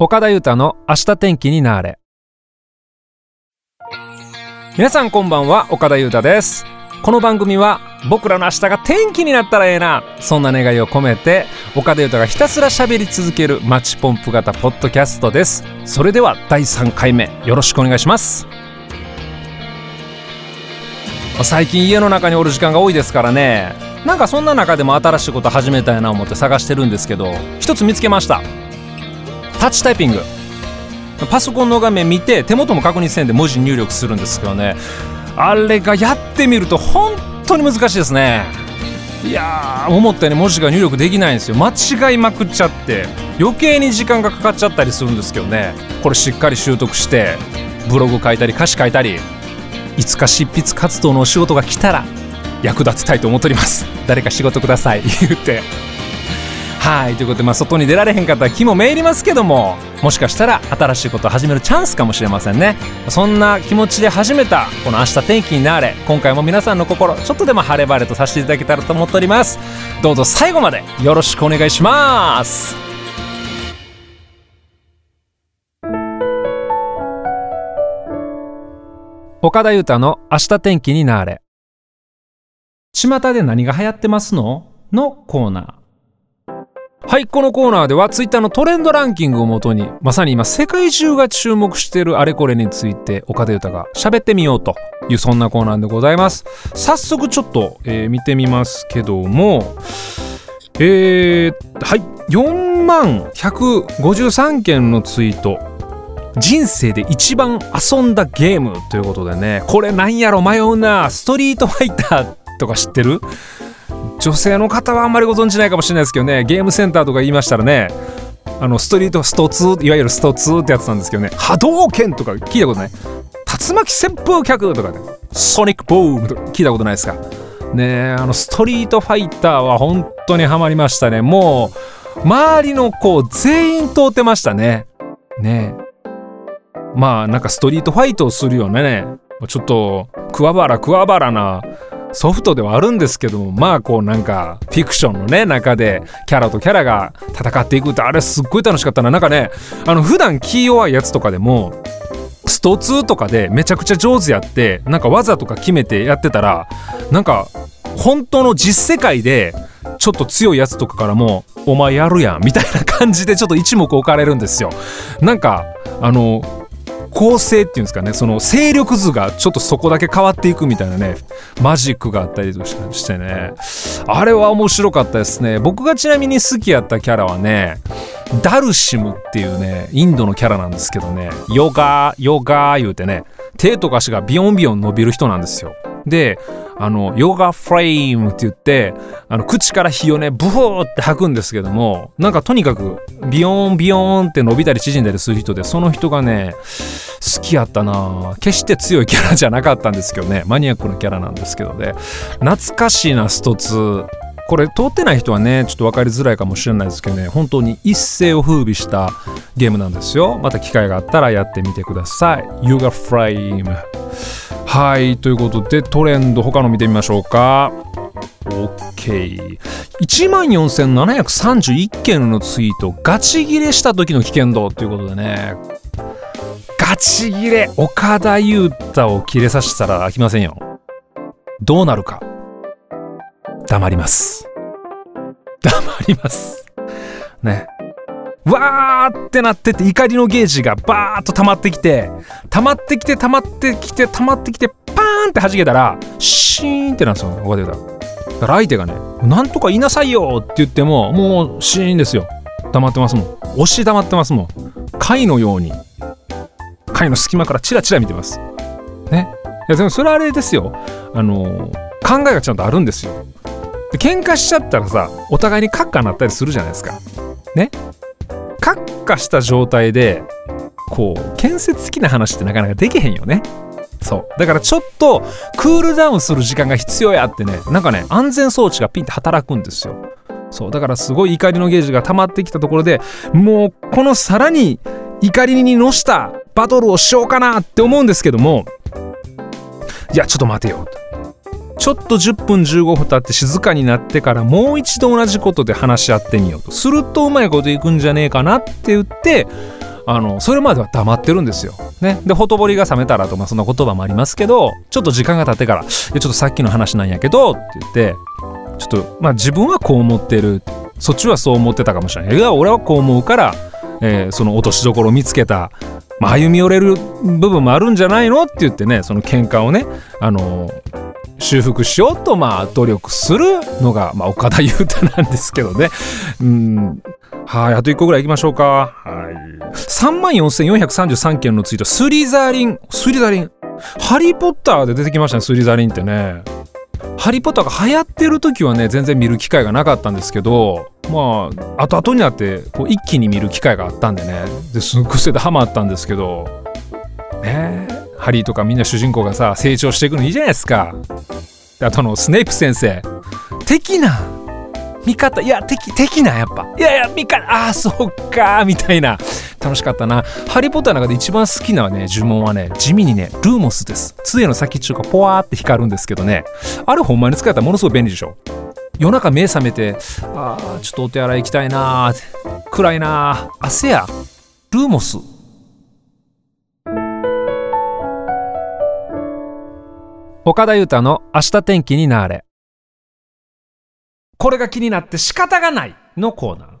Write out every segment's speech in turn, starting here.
岡田裕太の明日天気になれ。皆さんこんばんは岡田裕太です。この番組は僕らの明日が天気になったらええなそんな願いを込めて岡田裕太がひたすら喋り続けるマッチポンプ型ポッドキャストです。それでは第3回目よろしくお願いします。最近家の中におる時間が多いですからね。なんかそんな中でも新しいこと始めたいな思って探してるんですけど一つ見つけました。タッチタイピング。パソコンの画面見て手元も確認せんで文字入力するんですけどね。あれがやってみると本当に難しいですね。いやー思ったように文字が入力できないんですよ。間違いまくっちゃって余計に時間がかかっちゃったりするんですけどね。これしっかり習得してブログ書いたり歌詞書いたりいつか執筆活動のお仕事が来たら役立てたいと思っております。誰か仕事ください。言うて。はいということで、まあ、外に出られへんかったら気もめいりますけどももしかしたら新しいことを始めるチャンスかもしれませんね。そんな気持ちで始めたこの「明日天気になれ」今回も皆さんの心ちょっとでも晴れ晴れとさせていただけたらと思っております。どうぞ最後までよろしくお願いします。岡田裕太の「明日天気になれ」巷で何が流行ってますの？のコーナー。はいこのコーナーではツイッターのトレンドランキングをもとにまさに今世界中が注目しているあれこれについて岡田裕太が喋ってみようというそんなコーナーでございます。早速ちょっと、えー、見てみますけどもえー、はい4万153件のツイート。人生で一番遊んだゲームということでね。これなんやろ迷うな。ストリートファイターとか知ってる？女性の方はあんまりご存知ないかもしれないですけどね。ゲームセンターとか言いましたらね。あのストリートスト2いわゆるスト2ってやつなんですけどね。波動拳とか聞いたことない？竜巻旋風脚とかね。ソニックボームとか聞いたことないですか？ねあのストリートファイターは本当にハマりましたね。もう周りの子全員通ってましたね。ねまあなんかストリートファイトをするようなね。ちょっと桑原桑原なソフトではあるんですけどもまあこうなんかフィクションのね中でキャラとキャラが戦っていくってあれすっごい楽しかったななんかねあの普段気弱いやつとかでもスト2とかでめちゃくちゃ上手やってなんか技とか決めてやってたらなんか本当の実世界でちょっと強いやつとかからも「お前やるやん」みたいな感じでちょっと一目置かれるんですよ。なんかあの構成っていうんですかねその勢力図がちょっとそこだけ変わっていくみたいなねマジックがあったりとしてね。あれは面白かったですね。僕がちなみに好きやったキャラはねダルシムっていうねインドのキャラなんですけどね。ヨガヨガ言うてね手とか足がビヨンビヨン伸びる人なんですよ。であのヨガフレームって言ってあの口から火をねブフーって吐くんですけどもなんかとにかくビヨンビヨンって伸びたり縮んだりする人でその人がね好きやったな。決して強いキャラじゃなかったんですけどね。マニアックなキャラなんですけどね。懐かしいなスト2これ通ってない人はねちょっと分かりづらいかもしれないですけどね。本当に一世を風靡したゲームなんですよ。また機会があったらやってみてください。You got flame はいということでトレンド他の見てみましょうか。OK14731 件のツイートガチギレした時の危険度ということでね。ガチギレ岡田裕太を切れさせたら飽きませんよ。どうなるか。黙ります。黙ります。ね。わーってなってて怒りのゲージがバーッと溜まってきて溜まってきて溜まってきて溜まってきてパーンって弾けたらシーンってなんですよ。岡田裕太。だから相手がね「なんとか言いなさいよ」って言ってももうシーンですよ。黙ってますもん。押し黙ってますもん。貝のように。貝の隙間からチラチラ見てます。ね。いやでもそれはあれですよ。あの考えがちゃんとあるんですよ。で喧嘩しちゃったらさお互いにカッカになったりするじゃないですか。ね。カッカした状態でこう建設的な話ってなかなかできへんよね。そう。だからちょっとクールダウンする時間が必要やってねなんかね安全装置がピンって働くんですよ。そう。だからすごい怒りのゲージが溜まってきたところでもうこのさらに怒りに乗したバトルをしようかなって思うんですけども。いやちょっと待てよ。ちょっと10分15分経って静かになってからもう一度同じことで話し合ってみようと。するとうまいこといくんじゃねえかなって言ってあのそれまでは黙ってるんですよ。ね、でほとぼりが冷めたらと、まあ、そんな言葉もありますけどちょっと時間が経ってから「ちょっとさっきの話なんやけど」って言ってちょっとまあ自分はこう思ってる。そっちはそう思ってたかもしれない。いや俺はこう思うから、えー、その落としどころを見つけた、まあ、歩み寄れる部分もあるんじゃないのって言ってねその喧嘩をねあのー修復しようとまあ努力するのが、まあ、岡田裕太なんですけどね。うんはい、あと1個ぐらい行きましょうか。はい。34,433件のツイート、スリザリン。スリザリン。ハリー・ポッターで出てきましたね、スリザリンってね。ハリー・ポッターが流行ってる時はね、全然見る機会がなかったんですけど、まあ、後々になって、こう一気に見る機会があったんでね、ですっごいそれでハマったんですけど、ねハリーとかみんな主人公がさ、成長していくのいいじゃないですか。であとのスネイプ先生、的な味方。いや敵敵なやっぱ。いやいや味方。ああそっかみたいな。楽しかったな。ハリー・ポッターの中で一番好きなね呪文はね地味にねルーモスです。杖の先っちゅうかポワーって光るんですけどね。あれほんまに使ったらものすごい便利でしょ。夜中目覚めてあーちょっとお手洗い行きたいな暗いな汗や。ルーモス。岡田裕太の明日天気になれ。これが気になって仕方がないのコーナー。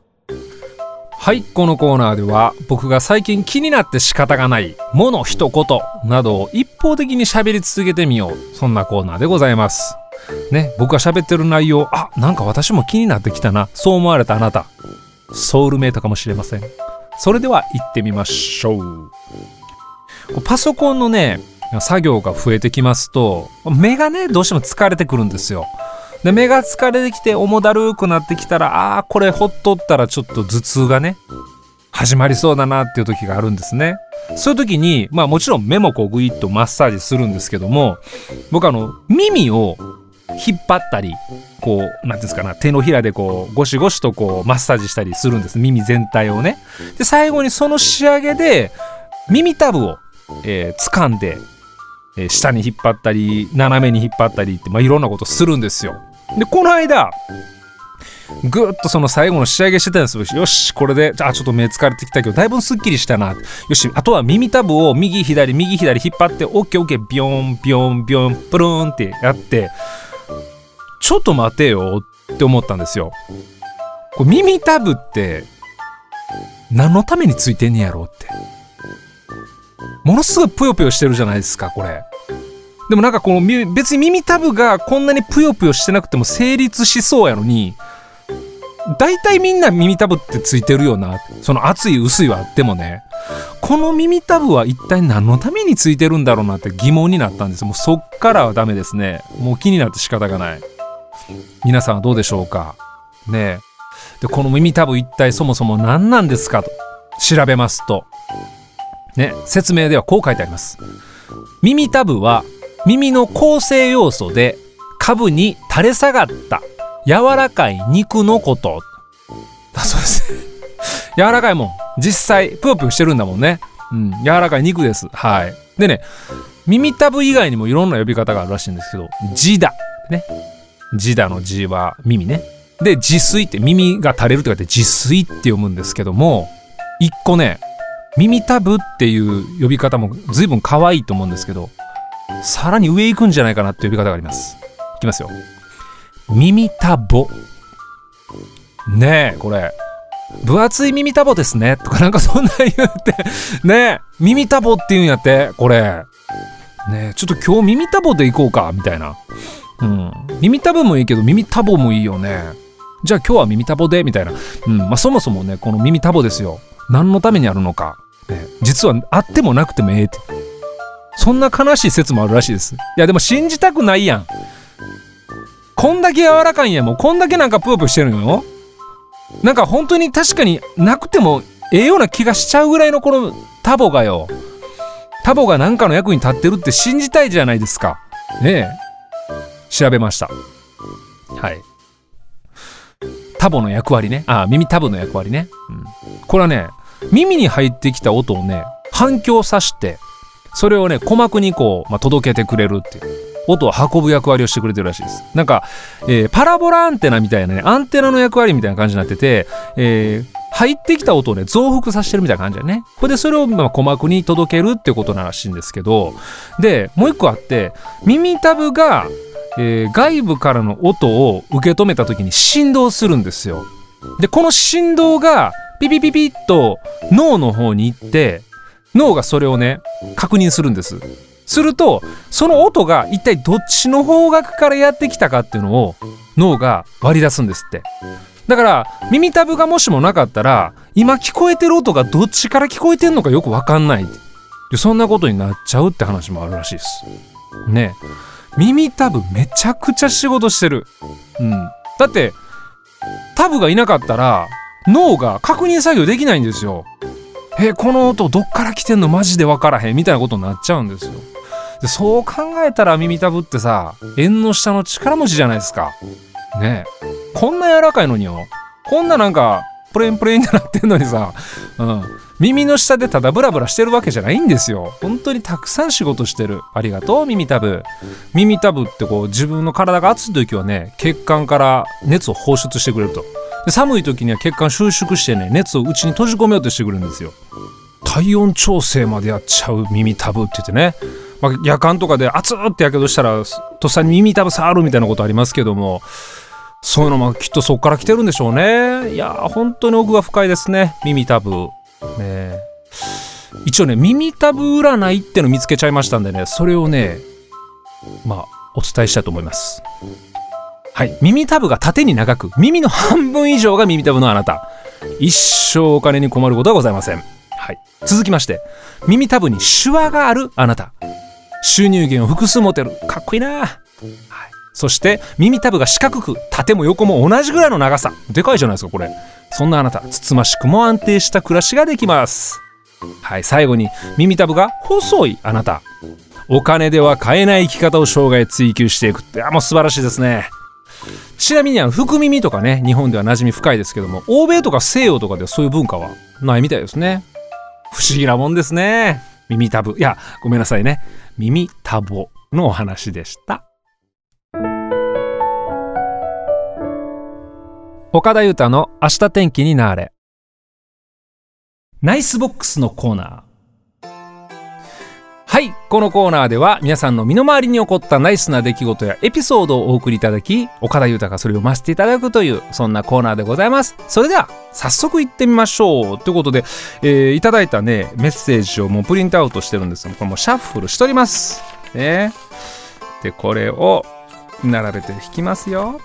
はいこのコーナーでは僕が最近気になって仕方がないもの一言などを一方的に喋り続けてみよう。そんなコーナーでございます。ね僕が喋ってる内容あなんか私も気になってきたなそう思われたあなた。ソウルメイトかもしれません。それでは行ってみましょう。パソコンのね作業が増えてきますと目がねどうしても疲れてくるんですよ。で目が疲れてきて重だるくなってきたらあーこれほっとったらちょっと頭痛がね始まりそうだなっていう時があるんですね。そういう時にまあもちろん目もこうグイッとマッサージするんですけども僕あの耳を引っ張ったりこう何ていうんですかな手のひらでこうゴシゴシとこうマッサージしたりするんです。耳全体をね。で最後にその仕上げで耳たぶを、えー、掴んで、下に引っ張ったり斜めに引っ張ったりって、まあ、いろんなことするんですよ。で、この間、ぐっとその最後の仕上げしてたんですよ。よし、これで、あ、ちょっと目疲れてきたけど、だいぶすっきりしたな。よし、あとは耳たぶを右左、右左引っ張って、オッケーオッケー、ビヨン、ビヨン、ビヨン、プルーンってやって、ちょっと待てよって思ったんですよ。これ耳たぶって、何のためについてんねやろうって。ものすごいぷよぷよしてるじゃないですか、これ。でもなんかこの別に耳たぶがこんなにぷよぷよしてなくても成立しそうやのに大体みんな耳たぶってついてるよな。その厚い薄いはあってもね。この耳たぶは一体何のためについてるんだろうなって疑問になったんです。もうそっからはダメですね。もう気になって仕方がない。皆さんはどうでしょうか？ね。でこの耳たぶ一体そもそも何なんですか？と調べますと。ね。説明ではこう書いてあります。耳たぶは耳の構成要素で下部に垂れ下がった。柔らかい肉のこと。だそうです。柔らかいもん。実際ぷよぷよしてるんだもんね。うん。柔らかい肉です。はい。でね耳たぶ以外にもいろんな呼び方があるらしいんですけどジダね。ジダの字は耳ね。で自炊って耳が垂れると書いて自炊って読むんですけども一個ね耳たぶっていう呼び方も随分可愛いと思うんですけどさらに上行くんじゃないかなって呼び方があります。いきますよ。耳たぼ。ねえ、これ。分厚い耳たぼですね。とかなんかそんな言って。ねえ、耳たぼって言うんやって、これ。ねえ、ちょっと今日耳たぼで行こうか、みたいな。うん。耳たぶもいいけど耳たぼもいいよね。じゃあ今日は耳たぼで、みたいな。うん。まあそもそもね、この耳たぼですよ。何のためにあるのか。ね、実はあってもなくてもええって。そんな悲しい説もあるらしいです。いやでも信じたくないやん。こんだけ柔らかいんやもうこんだけなんかプープしてるのよ。なんか本当に確かになくてもええような気がしちゃうぐらいのこのタボがよ。タボが何かの役に立ってるって信じたいじゃないですか。ねえ。調べました。はい。タボの役割ね。あ耳タボの役割ね、うん、これはね耳に入ってきた音をね反響さしてそれをね鼓膜にこう、まあ、届けてくれるっていう。音を運ぶ役割をしてくれてるらしいです。なんか、えー、パラボラアンテナみたいなねアンテナの役割みたいな感じになってて、えー、入ってきた音をね増幅させてるみたいな感じだね。これでそれをまあ鼓膜に届けるってことならしいんですけどでもう一個あって耳たぶが、えー、外部からの音を受け止めた時に振動するんですよ。でこの振動がピピピピッと脳の方に行って脳がそれをね確認するんです。するとその音が一体どっちの方角からやってきたかっていうのを脳が割り出すんですって。だから耳たぶがもしもなかったら今聞こえてる音がどっちから聞こえてんのかよく分かんないそんなことになっちゃうって話もあるらしいです。ね。耳たぶめちゃくちゃ仕事してる。うん。だってタブがいなかったら脳が確認作業できないんですよ。えこの音どっから来てんの？マジで分からへんみたいなことになっちゃうんですよ。でそう考えたら耳たぶってさ縁の下の力持ちじゃないですか。ねこんな柔らかいのによ。こんななんかプレンプレンってなってんのにさ、うん、耳の下でただブラブラしてるわけじゃないんですよ。本当にたくさん仕事してる。ありがとう耳たぶ。耳たぶってこう自分の体が熱い時はね血管から熱を放出してくれると。寒い時には血管収縮してね熱を内に閉じ込めようとしてくるんですよ。体温調整までやっちゃう耳たぶって言ってね、まあ、夜間とかで熱ってやけどしたらとっさに耳たぶ触るみたいなことありますけどもそういうのもきっとそこから来てるんでしょうね。いや本当に奥が深いですね。耳たぶ。ね。一応ね耳たぶ占いっての見つけちゃいましたんでねそれをねまあお伝えしたいと思います。はい。耳たぶが縦に長く耳の半分以上が耳たぶのあなた。一生お金に困ることはございません。はい。続きまして耳たぶにシワがあるあなた。収入源を複数持てる。かっこいいな。はい。そして耳たぶが四角く縦も横も同じぐらいの長さ。でかいじゃないですかこれ。そんなあなたつつましくも安定した暮らしができます。はい。最後に耳たぶが細いあなた。お金では買えない生き方を生涯追求していくってあもう素晴らしいですね。ちなみにあの福耳とかね日本では馴染み深いですけども欧米とか西洋とかではそういう文化はないみたいですね。不思議なもんですね。耳たぶ。いやごめんなさいね。耳たぼのお話でした。岡田裕太の明日天気になれ。ナイスボックスのコーナー。はいこのコーナーでは皆さんの身の回りに起こったナイスな出来事やエピソードをお送りいただき岡田裕太がそれを読ませていただくというそんなコーナーでございます。それでは早速行ってみましょうということで、えー、いただいたねメッセージをもうプリントアウトしてるんです。がこれもシャッフルしております。ねでこれを並べて引きますよ。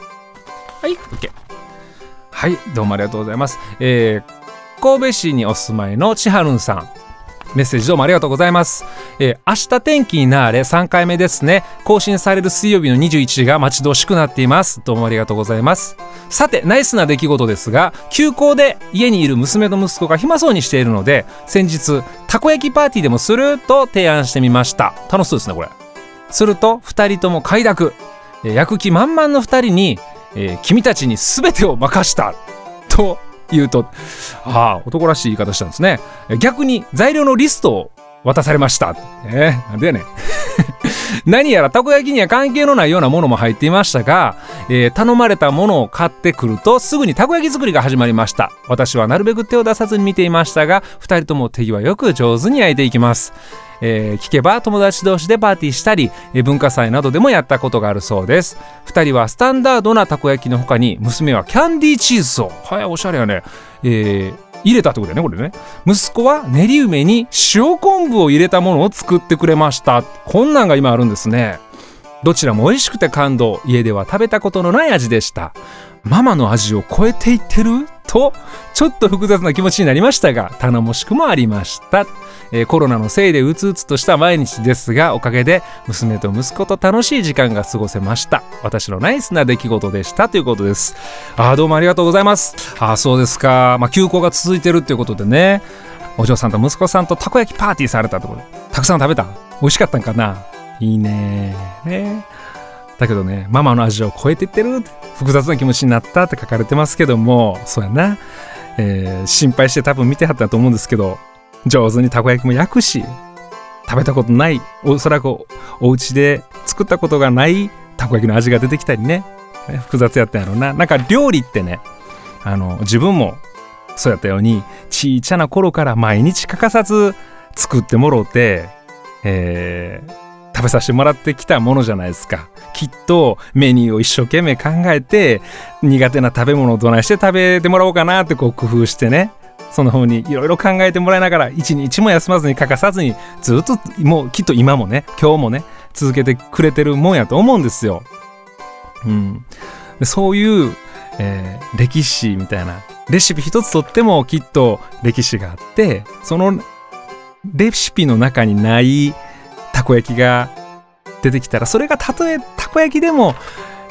はい。OK はい。どうもありがとうございます、えー、神戸市にお住まいの千春さん。メッセージどうもありがとうございます。えー、明日天気になれ3回目ですね。更新される水曜日の21時が待ち遠しくなっています。どうもありがとうございます。さて、ナイスな出来事ですが、休校で家にいる娘と息子が暇そうにしているので、先日、たこ焼きパーティーでもすると提案してみました。楽しそうですね、これ。すると、2人とも快諾。焼く気満々の2人に、えー、君たちに全てを任したと言うと、ああ、男らしい言い方したんですね。逆に材料のリストを渡されました。えー、なんでやね。何やらたこ焼きには関係のないようなものも入っていましたが、えー、頼まれたものを買ってくるとすぐにたこ焼き作りが始まりました私はなるべく手を出さずに見ていましたが2人とも手際よく上手に焼いていきますえー、聞けば友達同士でパーティーしたり、文化祭などでもやったことがあるそうです。2人はスタンダードなたこ焼きの他に娘はキャンディーチーズをはいおしゃれやね。えー、入れたってことだよねこれね。息子は練り梅に塩昆布を入れたものを作ってくれました。こんなんが今あるんですね。どちらも美味しくて感動。家では食べたことのない味でした。ママの味を超えていってる？とちょっと複雑な気持ちになりましたが頼もしくもありました。えー、コロナのせいでうつうつとした毎日ですがおかげで娘と息子と楽しい時間が過ごせました。私のナイスな出来事でしたということです。あどうもありがとうございます。あそうですか。まあ休校が続いてるっていうことでね。お嬢さんと息子さんとたこ焼きパーティーされたところたくさん食べた？美味しかったんかな？いいねねだけどねママの味を超えていってる複雑な気持ちになったって書かれてますけどもそうやな、えー、心配して多分見てはったと思うんですけど上手にたこ焼きも焼くし食べたことないおそらくお家で作ったことがないたこ焼きの味が出てきたりね。複雑やったんやろうな。なんか料理ってねあの自分もそうやったようにちいちゃな頃から毎日欠かさず作ってもろうて、えー、食べさせてもらってきたものじゃないですか。きっとメニューを一生懸命考えて苦手な食べ物をどないして食べてもらおうかなってこう工夫してね。その方にいろいろ考えてもらいながら一日も休まずに欠かさずにずっともうきっと今もね今日もね続けてくれてるもんやと思うんですよ。うん、そういう、えー、歴史みたいなレシピ一つとってもきっと歴史があってそのレシピの中にないこ焼きが出てきたらそれがたとえたこ焼きでもや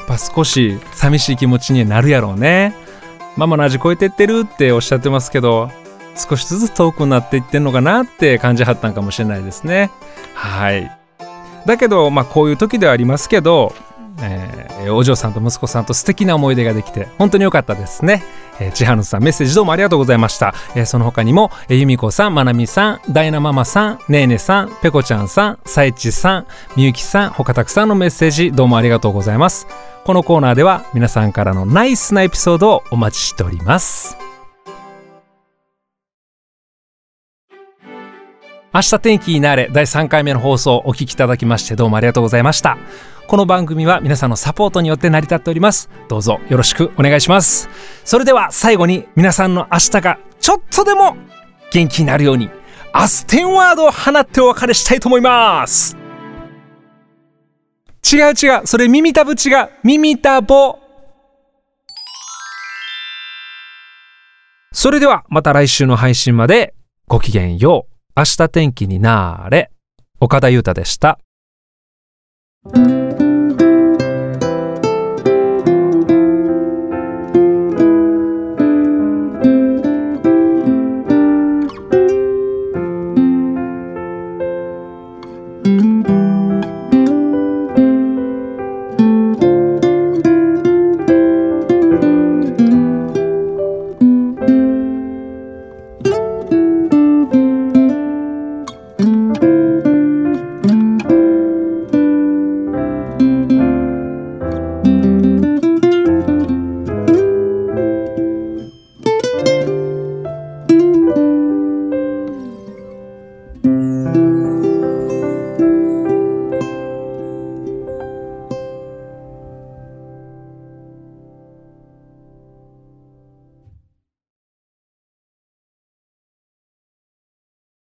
っぱ少し寂しい気持ちになるやろうね。ママの味超えてってるっておっしゃってますけど少しずつ遠くなっていってんのかなって感じはったんかもしれないですね。はい。だけどまあこういう時ではありますけどえー、お嬢さんと息子さんと素敵な思い出ができて本当に良かったですね。えー、千春さんメッセージどうもありがとうございました。えー、その他にも、えー、由美子さん、まなみさん、ダイナママさん、ねえねさん、ぺこちゃんさん、さいちさん、みゆきさん、他たくさんのメッセージどうもありがとうございます。このコーナーでは皆さんからのナイスなエピソードをお待ちしております。明日天気になれ第3回目の放送お聞きいただきましてどうもありがとうございました。この番組は皆さんのサポートによって成り立っております。どうぞよろしくお願いします。それでは最後に皆さんの明日がちょっとでも元気になるようにアステンワードを放ってお別れしたいと思います。違う違う。それ耳たぶ違う耳たぼそれではまた来週の配信までごきげんよう。明日天気になれ。岡田裕太でした。